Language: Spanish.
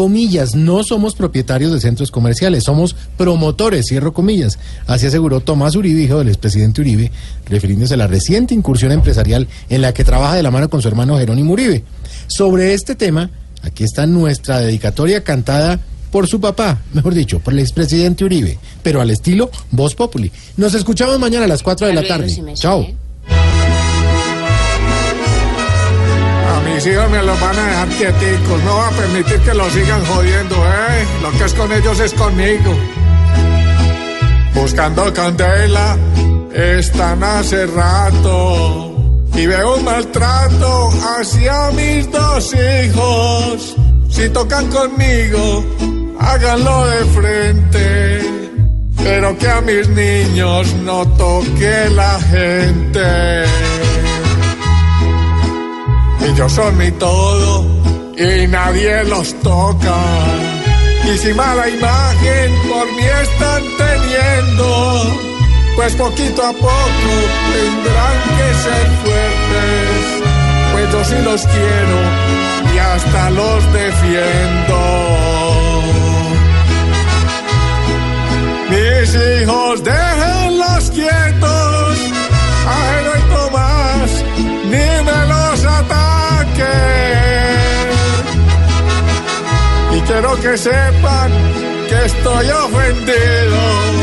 Comillas, no somos propietarios de centros comerciales, somos promotores, cierro comillas. Así aseguró Tomás Uribe, hijo del expresidente Uribe, refiriéndose a la reciente incursión empresarial en la que trabaja de la mano con su hermano Jerónimo Uribe. Sobre este tema, aquí está nuestra dedicatoria cantada por su papá, mejor dicho, por el expresidente Uribe, pero al estilo Voz Populi. Nos escuchamos mañana a las 4 de la tarde. Chao. Mis hijos me los van a dejar quieticos. No va a permitir que los sigan jodiendo, ¿eh? Lo que es con ellos es conmigo. Buscando candela, están hace rato. Y veo un maltrato hacia mis dos hijos. Si tocan conmigo, háganlo de frente. Pero que a mis niños no toque la gente. Ellos son mi todo y nadie los toca. Y si mala imagen por mí están teniendo, pues poquito a poco tendrán que ser fuertes. Pues yo sí los quiero y hasta los defiendo. Mis hijos, déjenlos quiero que sepan que estoy ofendido.